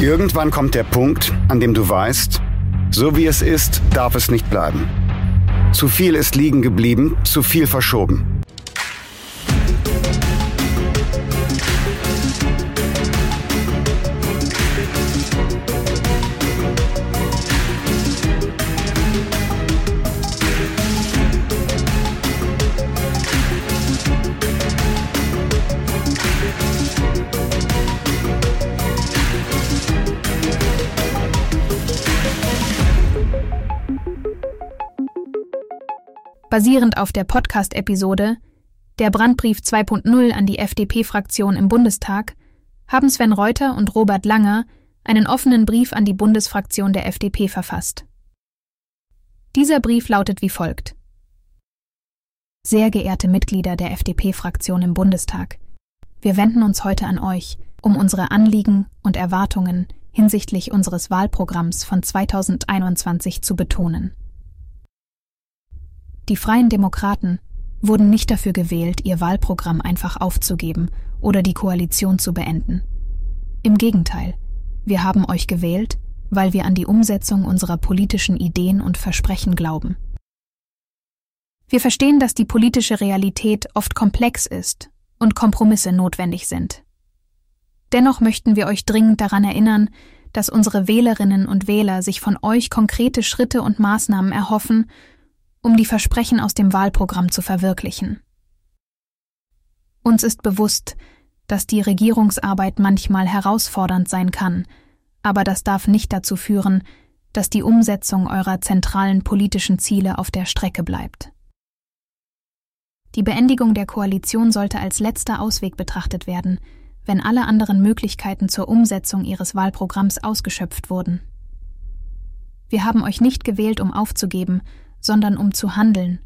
Irgendwann kommt der Punkt, an dem du weißt, so wie es ist, darf es nicht bleiben. Zu viel ist liegen geblieben, zu viel verschoben. Basierend auf der Podcast-Episode Der Brandbrief 2.0 an die FDP-Fraktion im Bundestag, haben Sven Reuter und Robert Langer einen offenen Brief an die Bundesfraktion der FDP verfasst. Dieser Brief lautet wie folgt. Sehr geehrte Mitglieder der FDP-Fraktion im Bundestag, wir wenden uns heute an euch, um unsere Anliegen und Erwartungen hinsichtlich unseres Wahlprogramms von 2021 zu betonen. Die Freien Demokraten wurden nicht dafür gewählt, ihr Wahlprogramm einfach aufzugeben oder die Koalition zu beenden. Im Gegenteil, wir haben euch gewählt, weil wir an die Umsetzung unserer politischen Ideen und Versprechen glauben. Wir verstehen, dass die politische Realität oft komplex ist und Kompromisse notwendig sind. Dennoch möchten wir euch dringend daran erinnern, dass unsere Wählerinnen und Wähler sich von euch konkrete Schritte und Maßnahmen erhoffen, um die Versprechen aus dem Wahlprogramm zu verwirklichen. Uns ist bewusst, dass die Regierungsarbeit manchmal herausfordernd sein kann, aber das darf nicht dazu führen, dass die Umsetzung eurer zentralen politischen Ziele auf der Strecke bleibt. Die Beendigung der Koalition sollte als letzter Ausweg betrachtet werden, wenn alle anderen Möglichkeiten zur Umsetzung ihres Wahlprogramms ausgeschöpft wurden. Wir haben euch nicht gewählt, um aufzugeben, sondern um zu handeln.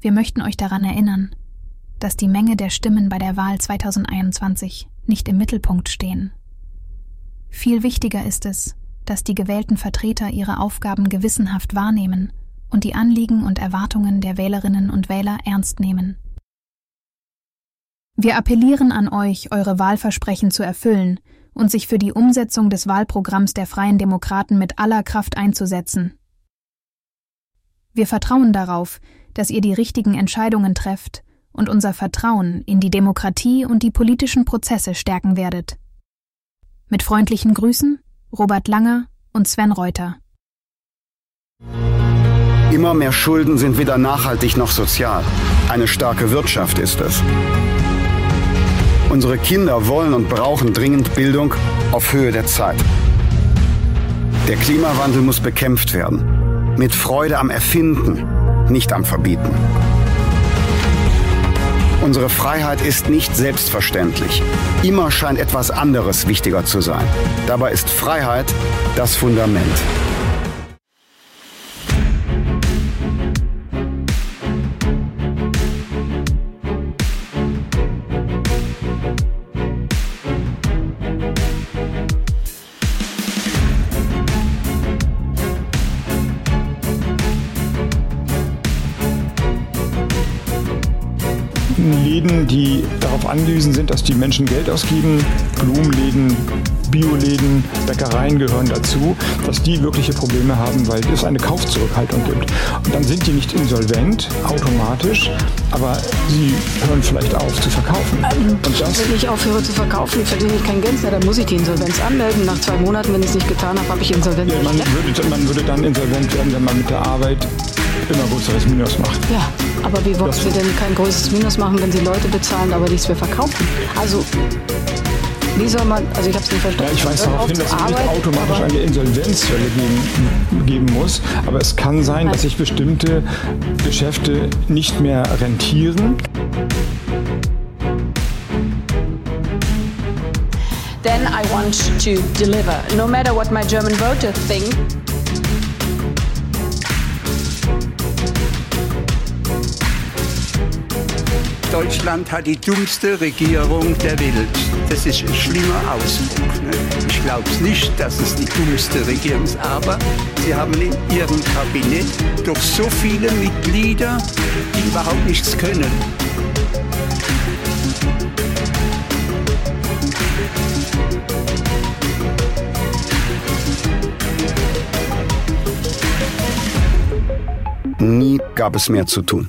Wir möchten euch daran erinnern, dass die Menge der Stimmen bei der Wahl 2021 nicht im Mittelpunkt stehen. Viel wichtiger ist es, dass die gewählten Vertreter ihre Aufgaben gewissenhaft wahrnehmen und die Anliegen und Erwartungen der Wählerinnen und Wähler ernst nehmen. Wir appellieren an euch, eure Wahlversprechen zu erfüllen und sich für die Umsetzung des Wahlprogramms der Freien Demokraten mit aller Kraft einzusetzen. Wir vertrauen darauf, dass ihr die richtigen Entscheidungen trefft und unser Vertrauen in die Demokratie und die politischen Prozesse stärken werdet. Mit freundlichen Grüßen, Robert Langer und Sven Reuter. Immer mehr Schulden sind weder nachhaltig noch sozial. Eine starke Wirtschaft ist es. Unsere Kinder wollen und brauchen dringend Bildung auf Höhe der Zeit. Der Klimawandel muss bekämpft werden. Mit Freude am Erfinden, nicht am Verbieten. Unsere Freiheit ist nicht selbstverständlich. Immer scheint etwas anderes wichtiger zu sein. Dabei ist Freiheit das Fundament. Läden, die darauf angewiesen sind, dass die Menschen Geld ausgeben, Blumenläden, Bioläden, Bäckereien gehören dazu, dass die wirkliche Probleme haben, weil es eine Kaufzurückhaltung gibt. Und dann sind die nicht insolvent automatisch, aber sie hören vielleicht auf zu verkaufen. Ähm, und das, wenn ich aufhöre zu verkaufen, verdiene ich kein Geld mehr, dann muss ich die Insolvenz anmelden. Nach zwei Monaten, wenn ich es nicht getan habe, habe ich Insolvenz. Ja, man, würde, man würde dann insolvent werden, wenn man mit der Arbeit immer größeres Minus macht. Ja, aber wie wollen Sie denn kein größeres Minus machen, wenn Sie Leute bezahlen, aber nichts mehr verkaufen? Also wie soll man, also ich habe es nicht verstanden. Ja, ich weise darauf hin, dass es nicht automatisch eine Insolvenzwelle geben, geben muss, aber es kann sein, dass sich bestimmte Geschäfte nicht mehr rentieren. Then I want to deliver, no matter what my German voters think. Deutschland hat die dummste Regierung der Welt. Das ist ein schlimmer Ausdruck. Ne? Ich glaube es nicht, dass es die dummste Regierung ist, aber sie haben in ihrem Kabinett doch so viele Mitglieder, die überhaupt nichts können. Nie gab es mehr zu tun.